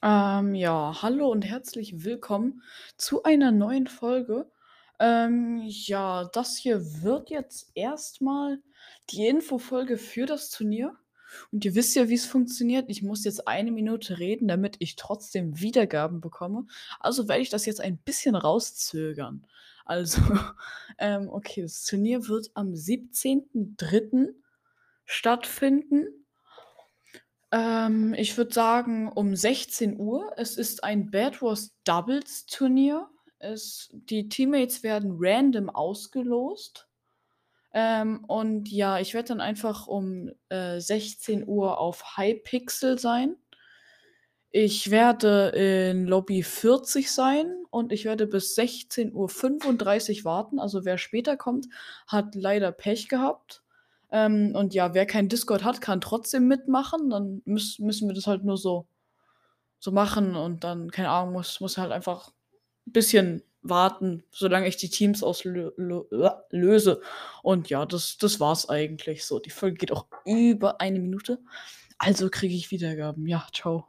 Ähm, ja, hallo und herzlich willkommen zu einer neuen Folge. Ähm, ja, das hier wird jetzt erstmal die Infofolge für das Turnier. Und ihr wisst ja, wie es funktioniert. Ich muss jetzt eine Minute reden, damit ich trotzdem Wiedergaben bekomme. Also werde ich das jetzt ein bisschen rauszögern. Also, ähm, okay, das Turnier wird am 17.03. stattfinden. Ähm, ich würde sagen, um 16 Uhr. Es ist ein Bad Wars Doubles Turnier. Es die Teammates werden random ausgelost. Ähm, und ja, ich werde dann einfach um, äh, 16 Uhr auf Hypixel sein. Ich werde in Lobby 40 sein und ich werde bis 16:35 warten. Also, wer später kommt, hat leider Pech gehabt. Ähm, und ja, wer kein Discord hat, kann trotzdem mitmachen. Dann müss müssen wir das halt nur so so machen und dann, keine Ahnung, muss muss halt einfach 'n bisschen warten, solange ich die Teams auslö lö löse. Und ja, das das war's eigentlich so. Die Folge geht auch über eine Minute, also kriege ich Wiedergaben. Ja, tschau.